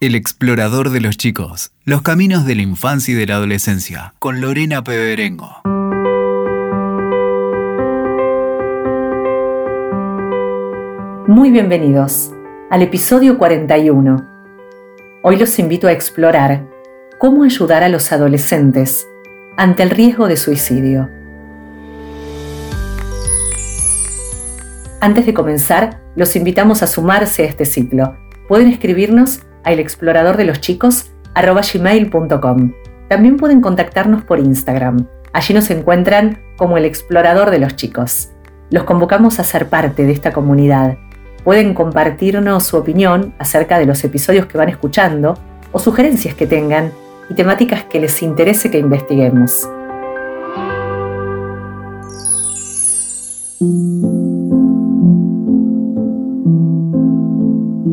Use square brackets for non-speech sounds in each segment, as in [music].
El explorador de los chicos, los caminos de la infancia y de la adolescencia, con Lorena Peberengo. Muy bienvenidos al episodio 41. Hoy los invito a explorar cómo ayudar a los adolescentes ante el riesgo de suicidio. Antes de comenzar, los invitamos a sumarse a este ciclo. Pueden escribirnos a elexploradordeloschicos.com. También pueden contactarnos por Instagram. Allí nos encuentran como el explorador de los chicos. Los convocamos a ser parte de esta comunidad. Pueden compartirnos su opinión acerca de los episodios que van escuchando o sugerencias que tengan y temáticas que les interese que investiguemos.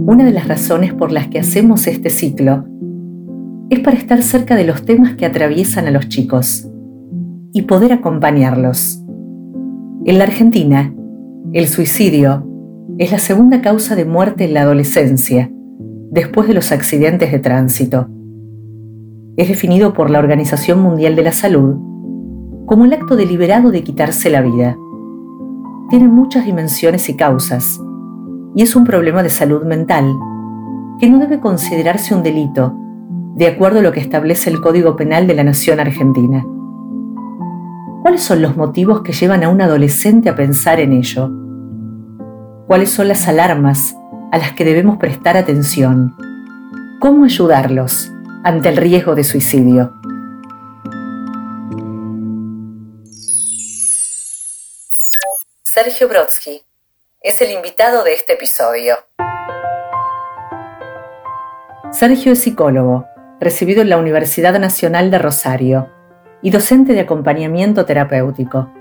Una de las razones por las que hacemos este ciclo es para estar cerca de los temas que atraviesan a los chicos y poder acompañarlos. En la Argentina, el suicidio es la segunda causa de muerte en la adolescencia, después de los accidentes de tránsito. Es definido por la Organización Mundial de la Salud como el acto deliberado de quitarse la vida. Tiene muchas dimensiones y causas, y es un problema de salud mental que no debe considerarse un delito, de acuerdo a lo que establece el Código Penal de la Nación Argentina. ¿Cuáles son los motivos que llevan a un adolescente a pensar en ello? ¿Cuáles son las alarmas a las que debemos prestar atención? ¿Cómo ayudarlos ante el riesgo de suicidio? Sergio Brodsky es el invitado de este episodio. Sergio es psicólogo, recibido en la Universidad Nacional de Rosario y docente de acompañamiento terapéutico.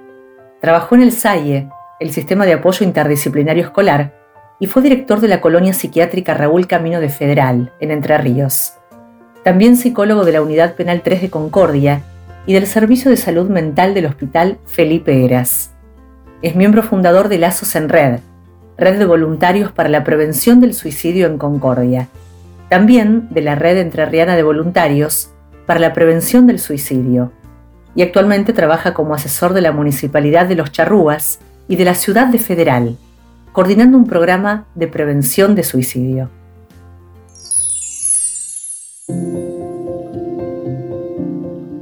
Trabajó en el SAIE, el Sistema de Apoyo Interdisciplinario Escolar, y fue director de la colonia psiquiátrica Raúl Camino de Federal, en Entre Ríos. También psicólogo de la Unidad Penal 3 de Concordia y del Servicio de Salud Mental del Hospital Felipe Heras. Es miembro fundador de Lazos en Red, Red de Voluntarios para la Prevención del Suicidio en Concordia, también de la Red Entrerriana de Voluntarios para la Prevención del Suicidio, y actualmente trabaja como asesor de la Municipalidad de Los Charrúas y de la Ciudad de Federal, coordinando un programa de prevención de suicidio.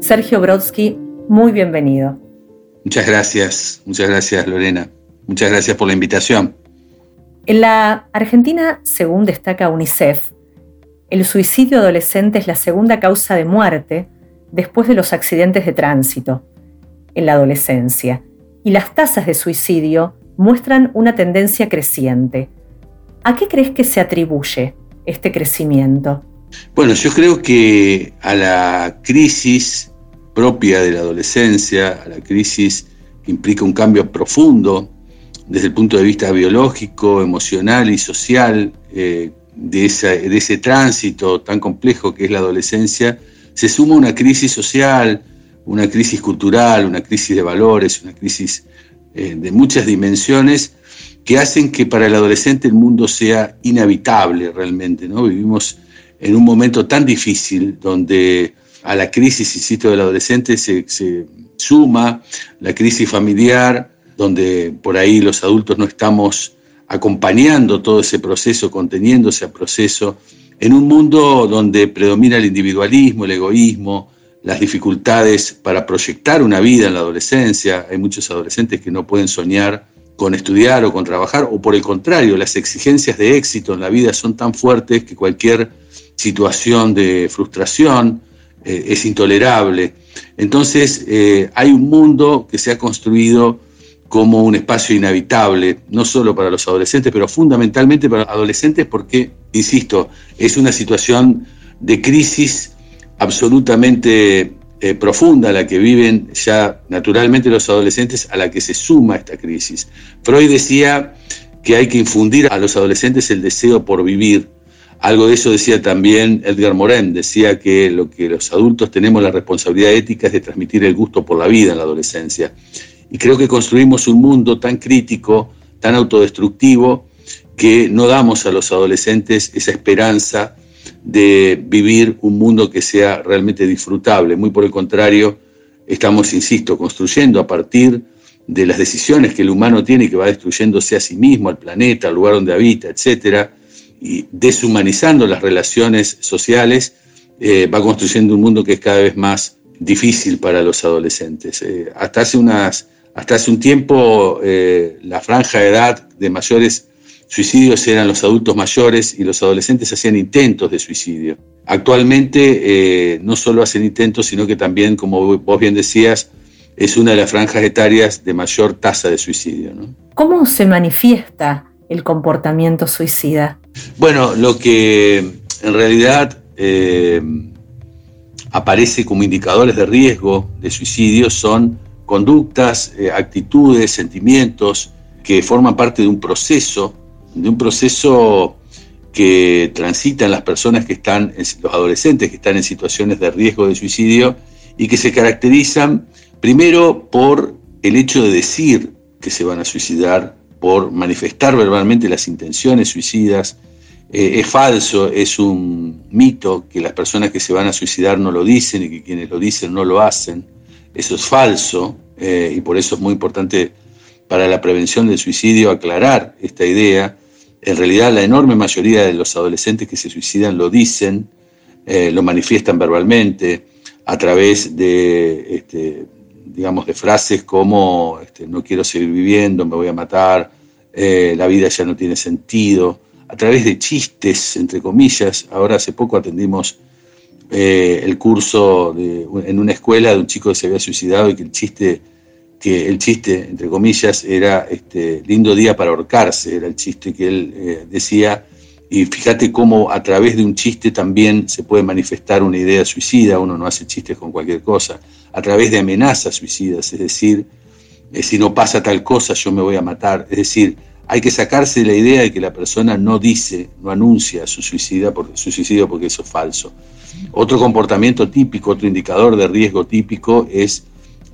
Sergio Brodsky, muy bienvenido. Muchas gracias, muchas gracias Lorena. Muchas gracias por la invitación. En la Argentina, según destaca UNICEF, el suicidio adolescente es la segunda causa de muerte después de los accidentes de tránsito en la adolescencia, y las tasas de suicidio muestran una tendencia creciente. ¿A qué crees que se atribuye este crecimiento? Bueno, yo creo que a la crisis propia de la adolescencia, a la crisis que implica un cambio profundo desde el punto de vista biológico, emocional y social eh, de, de, ese tránsito tan complejo que es la adolescencia, se suma una crisis social, una crisis cultural, una crisis de valores, una crisis eh, de muchas dimensiones que hacen que para el adolescente el mundo sea inhabitable realmente. ¿no? Vivimos en un momento tan difícil donde a la crisis, insisto, del adolescente se, se suma la crisis familiar, donde por ahí los adultos no estamos acompañando todo ese proceso, conteniendo ese proceso, en un mundo donde predomina el individualismo, el egoísmo, las dificultades para proyectar una vida en la adolescencia. Hay muchos adolescentes que no pueden soñar con estudiar o con trabajar, o por el contrario, las exigencias de éxito en la vida son tan fuertes que cualquier situación de frustración eh, es intolerable. Entonces, eh, hay un mundo que se ha construido como un espacio inhabitable, no solo para los adolescentes, pero fundamentalmente para adolescentes porque, insisto, es una situación de crisis absolutamente eh, profunda la que viven ya naturalmente los adolescentes a la que se suma esta crisis. Freud decía que hay que infundir a los adolescentes el deseo por vivir. Algo de eso decía también Edgar Morin, decía que lo que los adultos tenemos la responsabilidad ética es de transmitir el gusto por la vida en la adolescencia. Y creo que construimos un mundo tan crítico, tan autodestructivo, que no damos a los adolescentes esa esperanza de vivir un mundo que sea realmente disfrutable. Muy por el contrario, estamos, insisto, construyendo a partir de las decisiones que el humano tiene que va destruyéndose a sí mismo, al planeta, al lugar donde habita, etcétera, y deshumanizando las relaciones sociales, eh, va construyendo un mundo que es cada vez más difícil para los adolescentes. Eh, hasta, hace unas, hasta hace un tiempo eh, la franja de edad de mayores suicidios eran los adultos mayores y los adolescentes hacían intentos de suicidio. Actualmente no solo hacen intentos, sino que también, como vos bien decías, es una de las franjas etarias de mayor tasa de suicidio. ¿Cómo se manifiesta el comportamiento suicida? Bueno, lo que en realidad eh, aparece como indicadores de riesgo de suicidio son conductas, eh, actitudes, sentimientos que forman parte de un proceso, de un proceso que transitan las personas que están, los adolescentes que están en situaciones de riesgo de suicidio y que se caracterizan primero por el hecho de decir que se van a suicidar, por manifestar verbalmente las intenciones suicidas, eh, es falso, es un mito que las personas que se van a suicidar no lo dicen y que quienes lo dicen no lo hacen. Eso es falso eh, y por eso es muy importante para la prevención del suicidio aclarar esta idea. En realidad la enorme mayoría de los adolescentes que se suicidan lo dicen, eh, lo manifiestan verbalmente a través de, este, digamos, de frases como este, no quiero seguir viviendo, me voy a matar, la vida ya no tiene sentido a través de chistes, entre comillas. Ahora hace poco atendimos eh, el curso en una escuela de un chico que se había suicidado y que el chiste, que el chiste, entre comillas, era este, lindo día para ahorcarse, era el chiste que él eh, decía. Y fíjate cómo a través de un chiste también se puede manifestar una idea suicida, uno no hace chistes con cualquier cosa, a través de amenazas suicidas, es decir, eh, si no pasa tal cosa yo me voy a matar, es decir, hay que sacarse la idea de que la persona no dice, no anuncia su, suicidio porque eso es falso. Otro comportamiento típico, otro indicador de riesgo típico es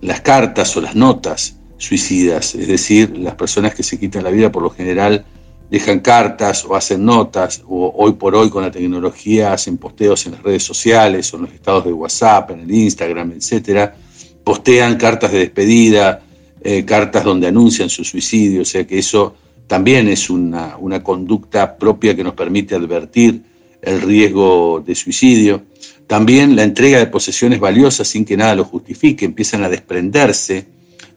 las cartas o las notas suicidas, es decir, las personas que se quitan la vida por lo general dejan cartas o hacen notas, o hoy por hoy con la tecnología hacen posteos en las redes sociales o en los estados de WhatsApp, en el Instagram, etcétera, postean cartas de despedida, eh, cartas donde anuncian su suicidio, o sea que eso también es una, conducta propia que nos permite advertir el riesgo de suicidio. También la entrega de posesiones valiosas sin que nada lo justifique, empiezan a desprenderse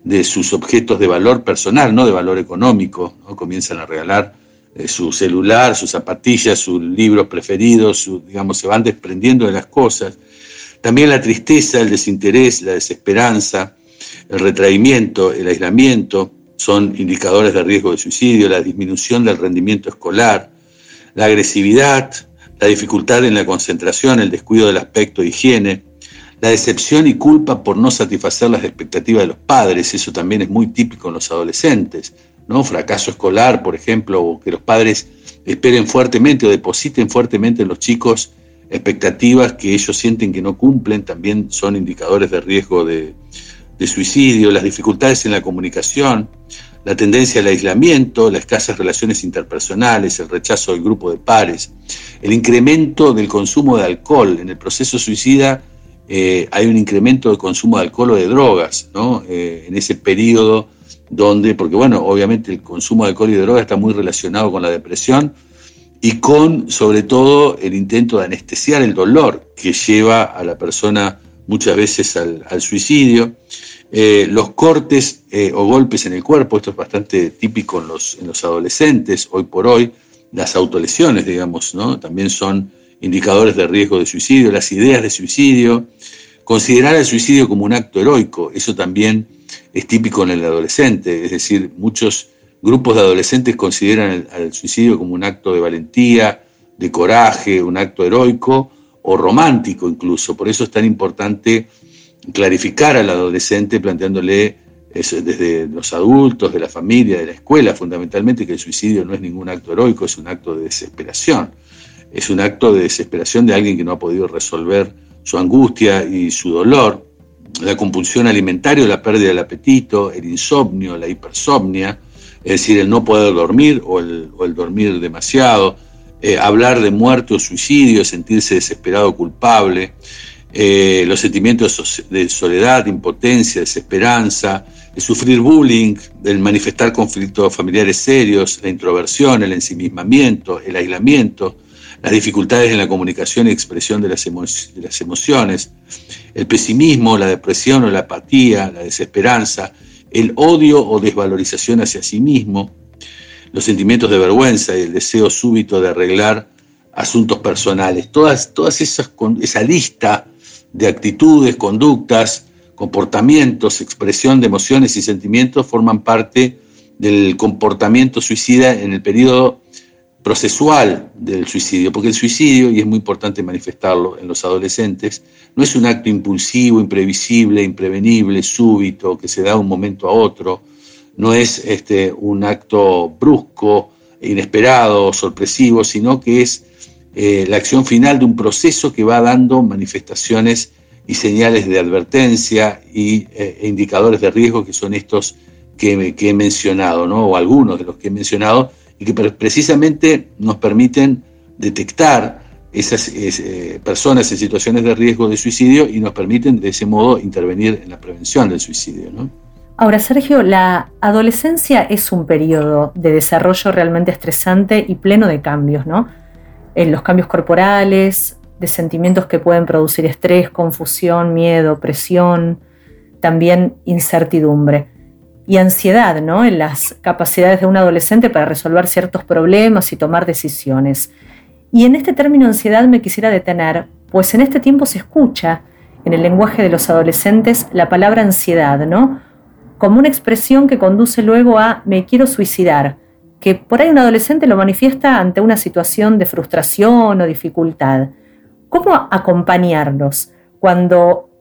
de sus objetos de valor personal, no de valor económico, comienzan a regalar eh, su celular, sus zapatillas, sus libros preferidos, se van desprendiendo de las cosas. También la tristeza, el desinterés, la desesperanza, el retraimiento, el aislamiento, son indicadores de riesgo de suicidio, la disminución del rendimiento escolar, la agresividad, la dificultad en la concentración, el descuido del aspecto de higiene, la decepción y culpa por no satisfacer las expectativas de los padres, eso también es muy típico en los adolescentes, ¿no? Fracaso escolar, por ejemplo, o que los padres esperen fuertemente o depositen fuertemente en los chicos expectativas que ellos sienten que no cumplen, también son indicadores de riesgo de, de suicidio, las dificultades en la comunicación, la tendencia al aislamiento, las escasas relaciones interpersonales, el rechazo del grupo de pares, el incremento del consumo de alcohol. En el proceso suicida eh, hay un incremento del consumo de alcohol o de drogas, ¿no? Eh, en ese periodo donde, porque bueno, obviamente el consumo de alcohol y de drogas está muy relacionado con la depresión y con, sobre todo, el intento de anestesiar el dolor que lleva a la persona muchas veces al, suicidio. Eh, los cortes eh, o golpes en el cuerpo, esto es bastante típico en los, en los adolescentes, hoy por hoy, las autolesiones, digamos, ¿no? también son indicadores de riesgo de suicidio, las ideas de suicidio, considerar el suicidio como un acto heroico, eso también es típico en el adolescente, es decir, muchos grupos de adolescentes consideran el suicidio como un acto de valentía, de coraje, un acto heroico, o romántico incluso. Por eso es tan importante clarificar al adolescente planteándole desde los adultos, de la familia, de la escuela, fundamentalmente, que el suicidio no es ningún acto heroico, es un acto de desesperación. Es un acto de desesperación de alguien que no ha podido resolver su angustia y su dolor. La compulsión alimentaria, la pérdida del apetito, el insomnio, la hipersomnia, es decir, el no poder dormir o el, o el dormir demasiado, eh, hablar de muerte o suicidio, sentirse desesperado culpable, eh, los sentimientos de soledad, impotencia, desesperanza, el sufrir bullying, el manifestar conflictos familiares serios, la introversión, el ensimismamiento, el aislamiento, las dificultades en la comunicación y expresión de las emociones, el pesimismo, la depresión o la apatía, la desesperanza, el odio o desvalorización hacia sí mismo, los sentimientos de vergüenza y el deseo súbito de arreglar asuntos personales. Todas, todas esas, esa lista de actitudes, conductas, comportamientos, expresión de emociones y sentimientos forman parte del comportamiento suicida en el periodo procesual del suicidio, porque el suicidio, y es muy importante manifestarlo en los adolescentes, no es un acto impulsivo, imprevisible, imprevenible, súbito, que se da de un momento a otro, no es este, un acto brusco, inesperado, sorpresivo, sino que es eh, la acción final de un proceso que va dando manifestaciones y señales de advertencia y, eh, e indicadores de riesgo que son estos que, he mencionado, ¿no? o algunos de los que he mencionado, y que precisamente nos permiten detectar esas eh, personas en situaciones de riesgo de suicidio y nos permiten de ese modo intervenir en la prevención del suicidio. ¿no? Ahora, Sergio, la adolescencia es un periodo de desarrollo realmente estresante y pleno de cambios, ¿no? En los cambios corporales, de sentimientos que pueden producir estrés, confusión, miedo, presión, también incertidumbre y ansiedad ¿no? en las capacidades de un adolescente para resolver ciertos problemas y tomar decisiones. Y en este término ansiedad me quisiera detener, pues en este tiempo se escucha en el lenguaje de los adolescentes la palabra ansiedad, ¿no? Como una expresión que conduce luego a me quiero suicidar, que por ahí un adolescente lo manifiesta ante una situación de frustración o dificultad. ¿Cómo acompañarlos cuando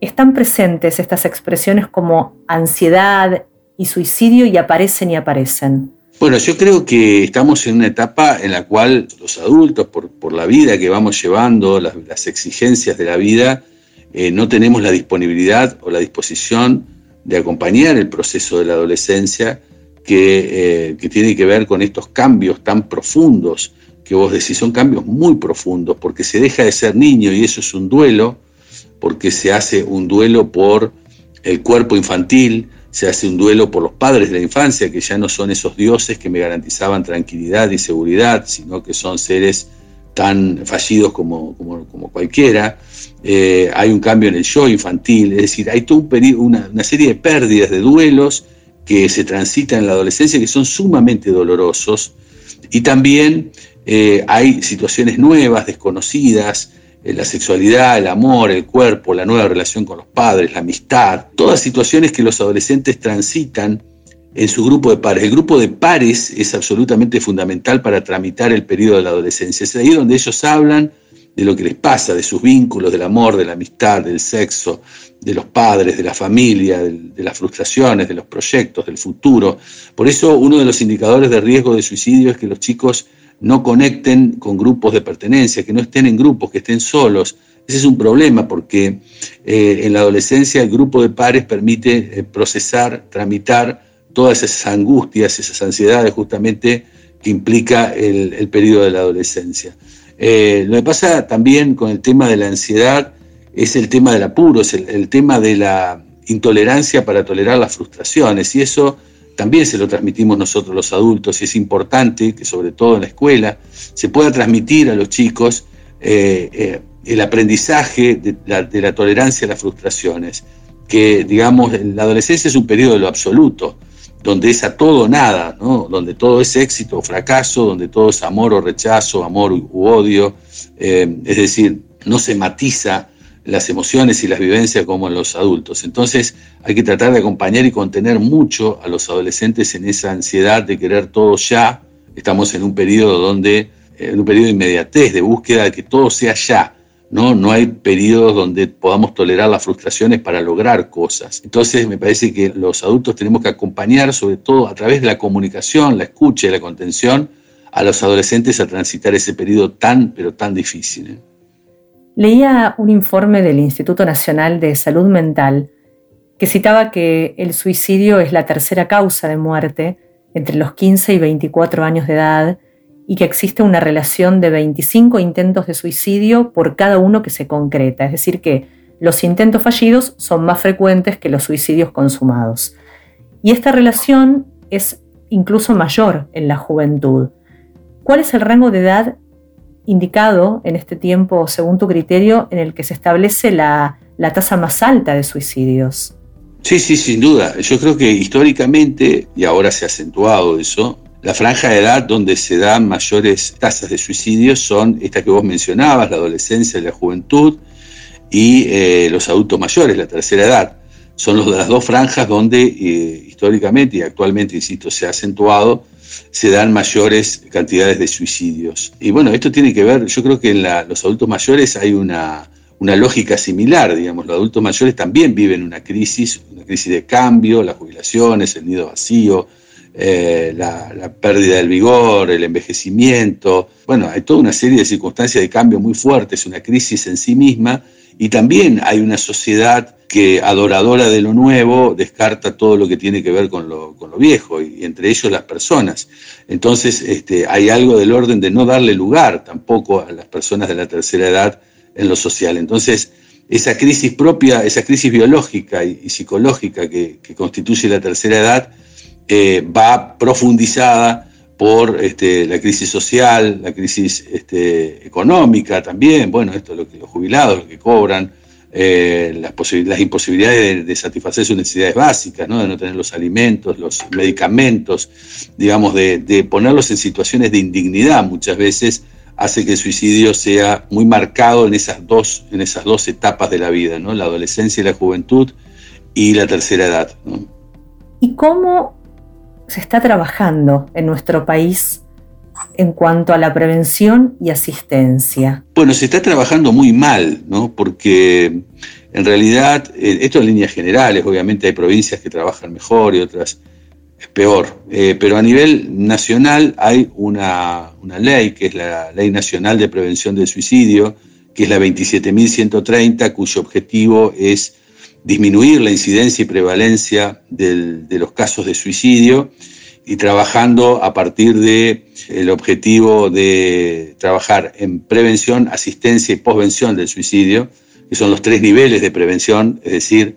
están presentes estas expresiones como ansiedad y suicidio y aparecen y aparecen? Bueno, yo creo que estamos en una etapa en la cual los adultos, por, la vida que vamos llevando, las, exigencias de la vida, eh, no tenemos la disponibilidad o la disposición de acompañar el proceso de la adolescencia que, eh, que tiene que ver con estos cambios tan profundos que vos decís, son cambios muy profundos, porque se deja de ser niño y eso es un duelo, porque se hace un duelo por el cuerpo infantil, se hace un duelo por los padres de la infancia, que ya no son esos dioses que me garantizaban tranquilidad y seguridad, sino que son seres tan fallidos como, como, cualquiera. Eh, hay un cambio en el yo infantil, es decir, hay una, una serie de pérdidas, de duelos que se transitan en la adolescencia que son sumamente dolorosos y también eh, hay situaciones nuevas, desconocidas, eh, la sexualidad, el amor, el cuerpo, la nueva relación con los padres, la amistad, todas situaciones que los adolescentes transitan en su grupo de pares. El grupo de pares es absolutamente fundamental para tramitar el periodo de la adolescencia. Es ahí donde ellos hablan de lo que les pasa, de sus vínculos, del amor, de la amistad, del sexo, de los padres, de la familia, de, las frustraciones, de los proyectos, del futuro. Por eso uno de los indicadores de riesgo de suicidio es que los chicos no conecten con grupos de pertenencia, que no estén en grupos, que estén solos. Ese es un problema porque eh, en la adolescencia el grupo de pares permite eh, procesar, tramitar todas esas angustias, esas ansiedades justamente que implica el, periodo de la adolescencia. Eh, lo que pasa también con el tema de la ansiedad es el tema del apuro, es el tema de la intolerancia para tolerar las frustraciones y eso también se lo transmitimos nosotros los adultos y es importante que sobre todo en la escuela se pueda transmitir a los chicos eh, eh, el aprendizaje de la, tolerancia a las frustraciones, que digamos la adolescencia es un periodo de lo absoluto, donde es a todo o nada, donde todo es éxito o fracaso, donde todo es amor o rechazo, amor u odio, eh, es decir, no se matiza las emociones y las vivencias como en los adultos. Entonces hay que tratar de acompañar y contener mucho a los adolescentes en esa ansiedad de querer todo ya. Estamos en un periodo donde, en un periodo de inmediatez, de búsqueda de que todo sea ya. ¿No? no hay periodos donde podamos tolerar las frustraciones para lograr cosas. Entonces me parece que los adultos tenemos que acompañar, sobre todo a través de la comunicación, la escucha y la contención, a los adolescentes a transitar ese periodo tan, pero tan difícil. ¿eh? Leía un informe del Instituto Nacional de Salud Mental que citaba que el suicidio es la tercera causa de muerte entre los 15 y 24 años de edad y que existe una relación de 25 intentos de suicidio por cada uno que se concreta, es decir, que los intentos fallidos son más frecuentes que los suicidios consumados. Y esta relación es incluso mayor en la juventud. ¿Cuál es el rango de edad indicado en este tiempo, según tu criterio, en el que se establece la, tasa más alta de suicidios? Sí, sí, sin duda. Yo creo que históricamente, y ahora se ha acentuado eso, la franja de edad donde se dan mayores tasas de suicidios son estas que vos mencionabas, la adolescencia y la juventud, y eh, los adultos mayores, la tercera edad. Son las dos franjas donde eh, históricamente y actualmente, insisto, se ha acentuado, se dan mayores cantidades de suicidios. Y bueno, esto tiene que ver, yo creo que en los adultos mayores hay una, lógica similar, digamos, los adultos mayores también viven una crisis, una crisis de cambio, las jubilaciones, el nido vacío, eh, la, pérdida del vigor, el envejecimiento, bueno, hay toda una serie de circunstancias de cambio muy fuertes, una crisis en sí misma, y también hay una sociedad que, adoradora de lo nuevo, descarta todo lo que tiene que ver con lo, viejo, y, entre ellos las personas. Entonces, este, hay algo del orden de no darle lugar tampoco a las personas de la tercera edad en lo social. Entonces, esa crisis propia, esa crisis biológica y, psicológica que, constituye la tercera edad, eh, va profundizada por este, la crisis social, la crisis este, económica también, bueno, esto lo que los jubilados, lo que cobran, eh, las, las, imposibilidades de, satisfacer sus necesidades básicas, de no tener los alimentos, los medicamentos, digamos, de, ponerlos en situaciones de indignidad muchas veces, hace que el suicidio sea muy marcado en esas dos, en esas dos etapas de la vida, la adolescencia y la juventud y la tercera edad. ¿Y cómo se está trabajando en nuestro país en cuanto a la prevención y asistencia? Bueno, se está trabajando muy mal, ¿no? Porque en realidad, eh, esto en líneas generales, obviamente hay provincias que trabajan mejor y otras peor, eh, pero a nivel nacional hay una, una, ley, que es la Ley Nacional de Prevención del Suicidio, que es la 27.130, cuyo objetivo es disminuir la incidencia y prevalencia de los casos de suicidio y trabajando a partir del el objetivo de trabajar en prevención, asistencia y posvención del suicidio, que son los tres niveles de prevención, es decir,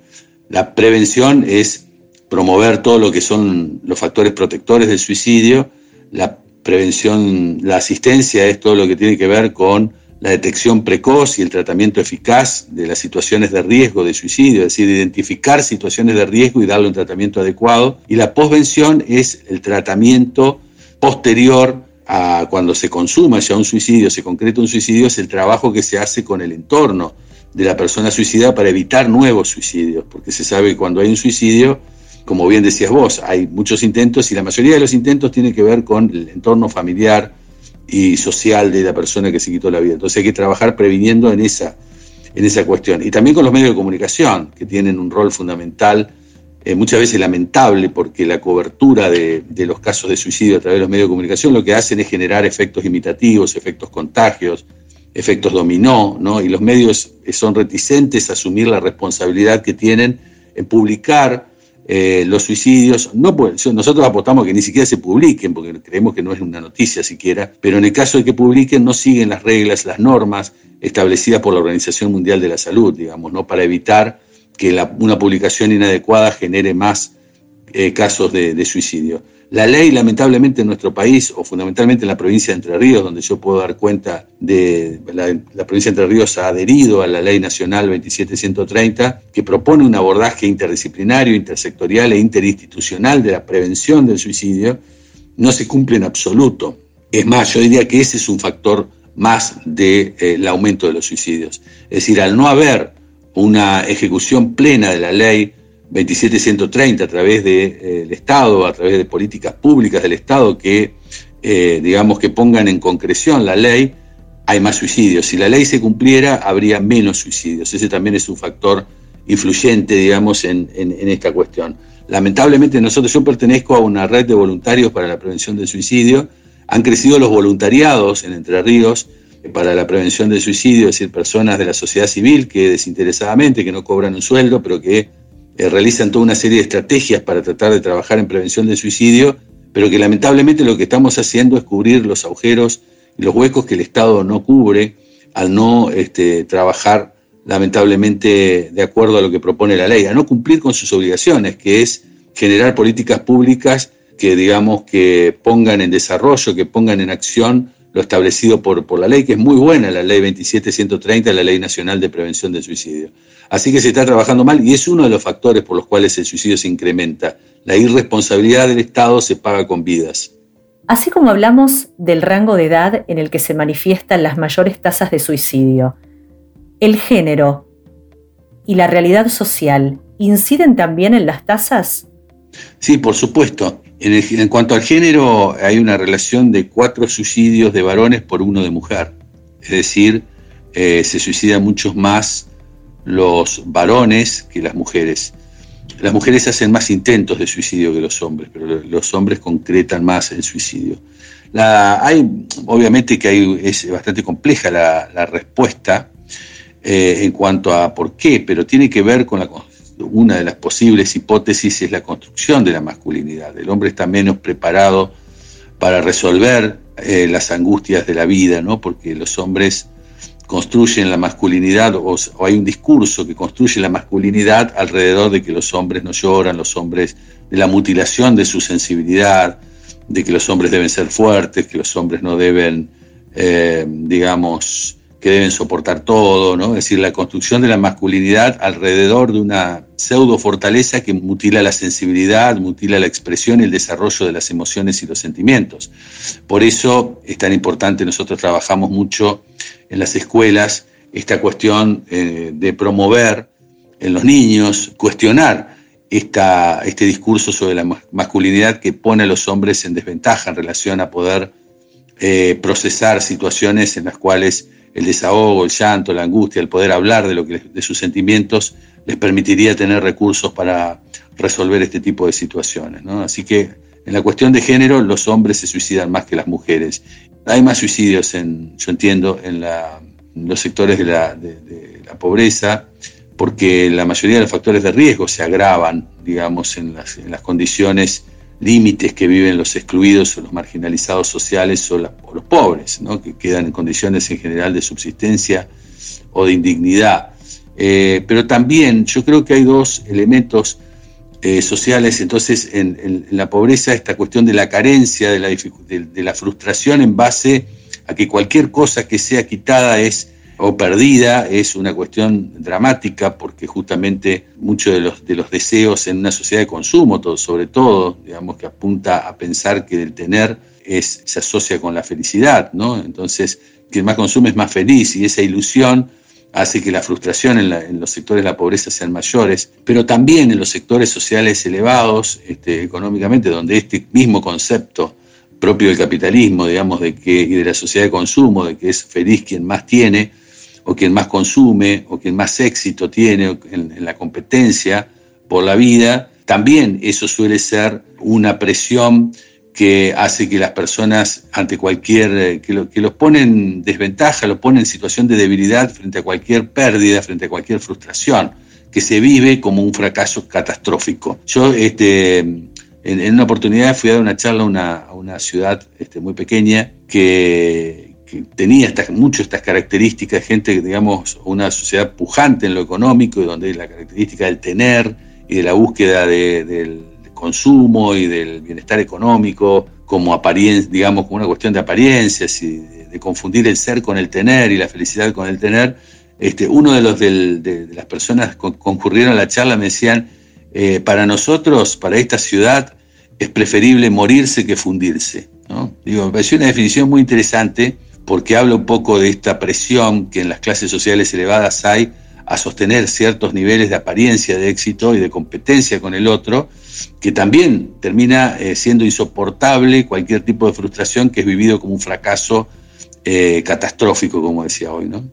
la prevención es promover todo lo que son los factores protectores del suicidio, la prevención, la asistencia es todo lo que tiene que ver con la detección precoz y el tratamiento eficaz de las situaciones de riesgo de suicidio, es decir, identificar situaciones de riesgo y darle un tratamiento adecuado. Y la posvención es el tratamiento posterior a cuando se consuma ya un suicidio, se concreta un suicidio, es el trabajo que se hace con el entorno de la persona suicida para evitar nuevos suicidios, porque se sabe que cuando hay un suicidio, como bien decías vos, hay muchos intentos y la mayoría de los intentos tienen que ver con el entorno familiar, y social de la persona que se quitó la vida. Entonces hay que trabajar previniendo en esa, en esa cuestión. Y también con los medios de comunicación, que tienen un rol fundamental, eh, muchas veces lamentable, porque la cobertura de, los casos de suicidio a través de los medios de comunicación lo que hacen es generar efectos imitativos, efectos contagios, efectos dominó, ¿no? y los medios son reticentes a asumir la responsabilidad que tienen en publicar eh, los suicidios, no, nosotros apostamos que ni siquiera se publiquen, porque creemos que no es una noticia siquiera, pero en el caso de que publiquen no siguen las reglas, las normas establecidas por la Organización Mundial de la Salud, digamos, ¿no? para evitar que una publicación inadecuada genere más eh, casos de suicidio. La ley, lamentablemente, en nuestro país, o fundamentalmente en la provincia de Entre Ríos, donde yo puedo dar cuenta de la, provincia de Entre Ríos ha adherido a la ley nacional 27130, que propone un abordaje interdisciplinario, intersectorial e interinstitucional de la prevención del suicidio, no se cumple en absoluto. Es más, yo diría que ese es un factor más del eh, aumento de los suicidios. Es decir, al no haber una ejecución plena de la ley 27130 a través del eh, Estado, a través de políticas públicas del Estado que, eh, digamos, que pongan en concreción la ley, hay más suicidios. Si la ley se cumpliera, habría menos suicidios. Ese también es un factor influyente, digamos, en, esta cuestión. Lamentablemente nosotros, yo pertenezco a una red de voluntarios para la prevención del suicidio. Han crecido los voluntariados en Entre Ríos para la prevención del suicidio, es decir, personas de la sociedad civil que desinteresadamente, que no cobran un sueldo, pero que eh, realizan toda una serie de estrategias para tratar de trabajar en prevención del suicidio, pero que lamentablemente lo que estamos haciendo es cubrir los agujeros y los huecos que el Estado no cubre al no este, trabajar lamentablemente de acuerdo a lo que propone la ley, a no cumplir con sus obligaciones, que es generar políticas públicas que digamos que pongan en desarrollo, que pongan en acción lo establecido por, por la ley, que es muy buena, la ley 27130, la ley nacional de prevención del suicidio. Así que se está trabajando mal y es uno de los factores por los cuales el suicidio se incrementa. La irresponsabilidad del Estado se paga con vidas. Así como hablamos del rango de edad en el que se manifiestan las mayores tasas de suicidio, el género y la realidad social inciden también en las tasas? Sí, por supuesto. En, cuanto al género, hay una relación de cuatro suicidios de varones por uno de mujer. Es decir, eh, se suicidan muchos más los varones que las mujeres. Las mujeres hacen más intentos de suicidio que los hombres, pero los hombres concretan más el suicidio. hay, obviamente que hay, es bastante compleja la, respuesta eh, en cuanto a por qué, pero tiene que ver con la, una de las posibles hipótesis es la construcción de la masculinidad. El hombre está menos preparado para resolver eh, las angustias de la vida, ¿no? porque los hombres construyen la masculinidad o, hay un discurso que construye la masculinidad alrededor de que los hombres no lloran, los hombres de la mutilación de su sensibilidad, de que los hombres deben ser fuertes, que los hombres no deben, eh, digamos, que deben soportar todo, ¿no? Es decir, la construcción de la masculinidad alrededor de una pseudo fortaleza que mutila la sensibilidad, mutila la expresión y el desarrollo de las emociones y los sentimientos. Por eso es tan importante, nosotros trabajamos mucho en las escuelas esta cuestión eh, de promover en los niños, cuestionar esta, este discurso sobre la masculinidad que pone a los hombres en desventaja en relación a poder eh, procesar situaciones en las cuales el desahogo, el llanto, la angustia, el poder hablar de, lo que, de sus sentimientos les permitiría tener recursos para resolver este tipo de situaciones. Así que en la cuestión de género los hombres se suicidan más que las mujeres. Hay más suicidios, en, yo entiendo, en, los sectores de la, pobreza, porque la mayoría de los factores de riesgo se agravan, digamos, en las, en las condiciones límites que viven los excluidos o los marginalizados sociales o, los pobres, que quedan en condiciones en general de subsistencia o de indignidad. Eh, pero también yo creo que hay dos elementos eh, sociales, entonces en, la pobreza esta cuestión de la carencia, la, de la frustración en base a que cualquier cosa que sea quitada es o perdida es una cuestión dramática porque justamente muchos de los, de los deseos en una sociedad de consumo, sobre todo, digamos, que apunta a pensar que el tener es, se asocia con la felicidad, ¿no? Entonces, quien más consume es más feliz y esa ilusión hace que la frustración en, los sectores de la pobreza sean mayores, pero también en los sectores sociales elevados, este, económicamente, donde este mismo concepto propio del capitalismo, digamos, de que, y de la sociedad de consumo, de que es feliz quien más tiene, o quien más consume, o quien más éxito tiene en, la competencia por la vida, también eso suele ser una presión que hace que las personas ante cualquier, eh, que, los pone en desventaja, los pone en situación de debilidad frente a cualquier pérdida, frente a cualquier frustración, que se vive como un fracaso catastrófico. Yo este, en, una oportunidad fui a dar una charla a una, a una ciudad este, muy pequeña que, que tenía estas, mucho estas características, gente, digamos, una sociedad pujante en lo económico, y donde la característica del tener y de la búsqueda del consumo y del bienestar económico como apariencia, digamos, como una cuestión de apariencias y de, confundir el ser con el tener y la felicidad con el tener. Este, uno de, los de, las personas que concurrieron a la charla me decían, eh, para nosotros, para esta ciudad, es preferible morirse que fundirse. Digo, me pareció una definición muy interesante porque habla un poco de esta presión que en las clases sociales elevadas hay a sostener ciertos niveles de apariencia de éxito y de competencia con el otro, que también termina eh, siendo insoportable cualquier tipo de frustración que es vivido como un fracaso eh, catastrófico, como decía hoy, ¿no?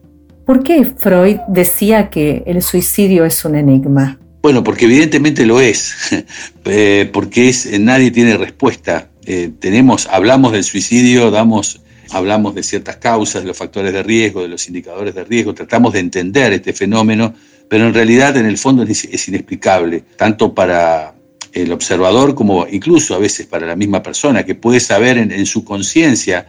¿Por qué Freud decía que el suicidio es un enigma? Bueno, porque evidentemente lo es, [laughs] eh, porque es, nadie tiene respuesta. tenemos, hablamos del suicidio, damos hablamos de ciertas causas, de los factores de riesgo, de los indicadores de riesgo, tratamos de entender este fenómeno, pero en realidad en el fondo es, inexplicable, tanto para el observador como incluso a veces para la misma persona, que puede saber en, su conciencia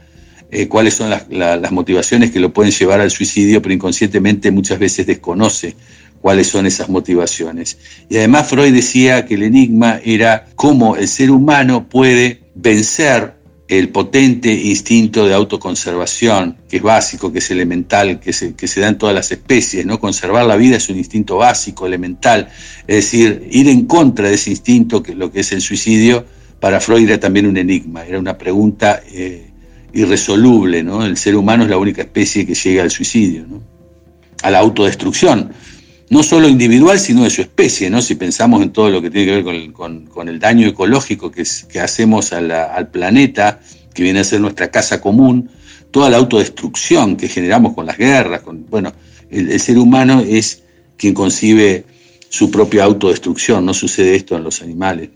eh, cuáles son las, motivaciones que lo pueden llevar al suicidio, pero inconscientemente muchas veces desconoce cuáles son esas motivaciones. Y además Freud decía que el enigma era cómo el ser humano puede vencer el potente instinto de autoconservación, que es básico, que es elemental, que se, que se da en todas las especies, ¿no? Conservar la vida es un instinto básico, elemental, es decir, ir en contra de ese instinto, que lo que es el suicidio, para Freud era también un enigma, era una pregunta eh, irresoluble, ¿no? El ser humano es la única especie que llega al suicidio. A la autodestrucción no solo individual, sino de su especie, ¿no? Si pensamos en todo lo que tiene que ver con, el daño ecológico que, hacemos al planeta, que viene a ser nuestra casa común, toda la autodestrucción que generamos con las guerras, con, bueno, el, ser humano es quien concibe su propia autodestrucción, no sucede esto en los animales.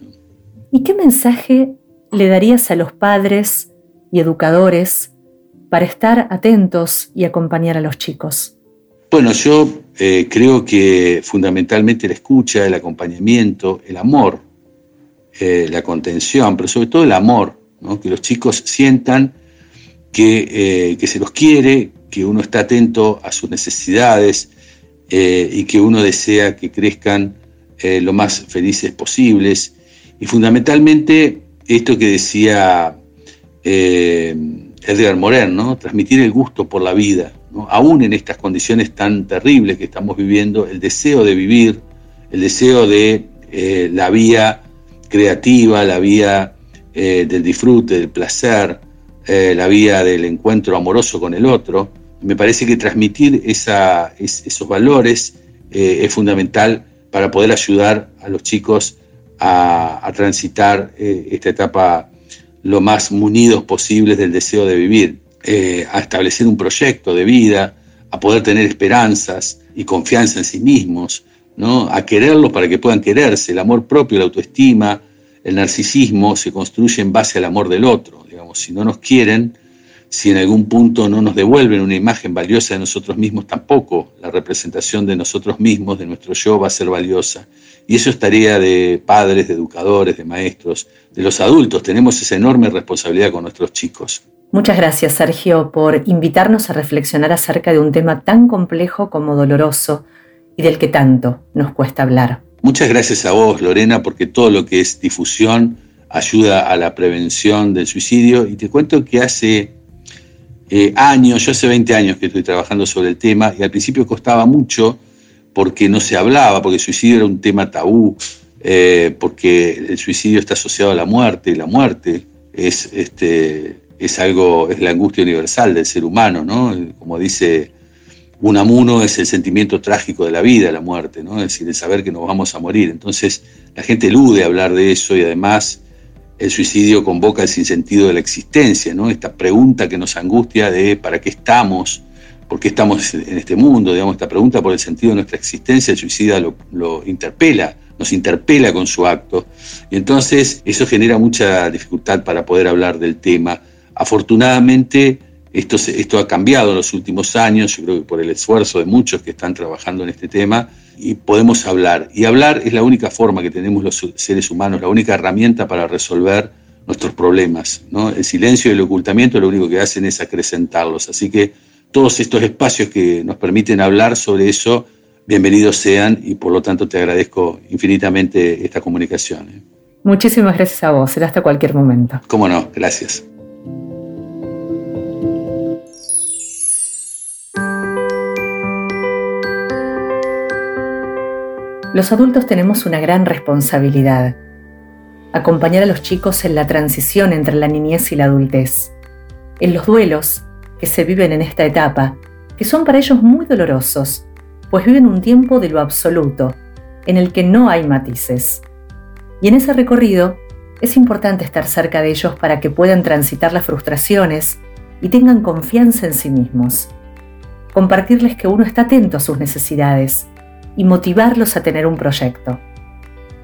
¿Y qué mensaje le darías a los padres y educadores para estar atentos y acompañar a los chicos? Bueno, yo eh, creo que fundamentalmente la escucha, el acompañamiento, el amor, eh, la contención, pero sobre todo el amor, que los chicos sientan que, eh, se los quiere, que uno está atento a sus necesidades y que uno desea que crezcan lo más felices posibles. Y fundamentalmente esto que decía Edgar Morin, ¿no? transmitir el gusto por la vida, aún en estas condiciones tan terribles que estamos viviendo, el deseo de vivir, el deseo de eh, la vía creativa, la vía eh, del disfrute, del placer, eh, la vía del encuentro amoroso con el otro, me parece que transmitir esos valores es fundamental para poder ayudar a los chicos a, a transitar esta etapa lo más munidos posibles del deseo de vivir. Eh, a establecer un proyecto de vida, a poder tener esperanzas y confianza en sí mismos, ¿no? a quererlos para que puedan quererse. El amor propio, la autoestima, el narcisismo se construye en base al amor del otro. Digamos, si no nos quieren, si en algún punto no nos devuelven una imagen valiosa de nosotros mismos, tampoco la representación de nosotros mismos, de nuestro yo, va a ser valiosa. Y eso es tarea de padres, de educadores, de maestros, de los adultos. Tenemos esa enorme responsabilidad con nuestros chicos. Muchas gracias, Sergio, por invitarnos a reflexionar acerca de un tema tan complejo como doloroso y del que tanto nos cuesta hablar. Muchas gracias a vos, Lorena, porque todo lo que es difusión ayuda a la prevención del suicidio. Y te cuento que hace eh, años, yo hace 20 años que estoy trabajando sobre el tema y al principio costaba mucho porque no se hablaba, porque el suicidio era un tema tabú, eh, porque el suicidio está asociado a la muerte y la muerte es este, es algo, es la angustia universal del ser humano, ¿no? Como dice Unamuno, es el sentimiento trágico de la vida, la muerte, ¿no? Es decir, el saber que nos vamos a morir. Entonces, la gente elude hablar de eso y además el suicidio convoca el sinsentido de la existencia, ¿no? Esta pregunta que nos angustia de ¿para qué estamos? ¿Por qué estamos en este mundo? Digamos, esta pregunta por el sentido de nuestra existencia, el suicida lo, lo interpela, nos interpela con su acto. Y entonces eso genera mucha dificultad para poder hablar del tema Afortunadamente, esto, esto ha cambiado en los últimos años, yo creo que por el esfuerzo de muchos que están trabajando en este tema, y podemos hablar. Y hablar es la única forma que tenemos los seres humanos, la única herramienta para resolver nuestros problemas. ¿no? El silencio y el ocultamiento lo único que hacen es acrecentarlos. Así que todos estos espacios que nos permiten hablar sobre eso, bienvenidos sean y por lo tanto te agradezco infinitamente esta comunicación. ¿eh? Muchísimas gracias a vos, será hasta cualquier momento. Cómo no, gracias. Los adultos tenemos una gran responsabilidad. Acompañar a los chicos en la transición entre la niñez y la adultez, en los duelos que se viven en esta etapa, que son para ellos muy dolorosos, pues viven un tiempo de lo absoluto, en el que no hay matices. Y en ese recorrido es importante estar cerca de ellos para que puedan transitar las frustraciones y tengan confianza en sí mismos. Compartirles que uno está atento a sus necesidades y motivarlos a tener un proyecto.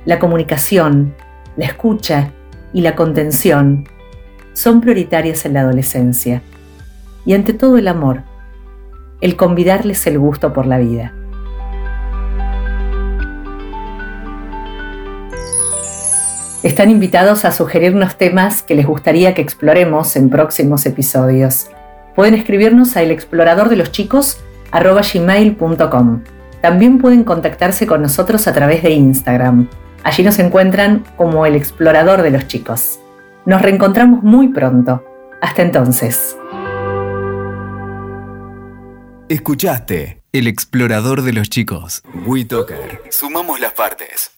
La comunicación, la escucha y la contención son prioritarias en la adolescencia. Y ante todo el amor, el convidarles el gusto por la vida. Están invitados a sugerirnos temas que les gustaría que exploremos en próximos episodios. Pueden escribirnos a elexploradordeloschicos.com. También pueden contactarse con nosotros a través de Instagram. Allí nos encuentran como el explorador de los chicos. Nos reencontramos muy pronto. Hasta entonces. Escuchaste El explorador de los chicos. WeToker. Sumamos las partes.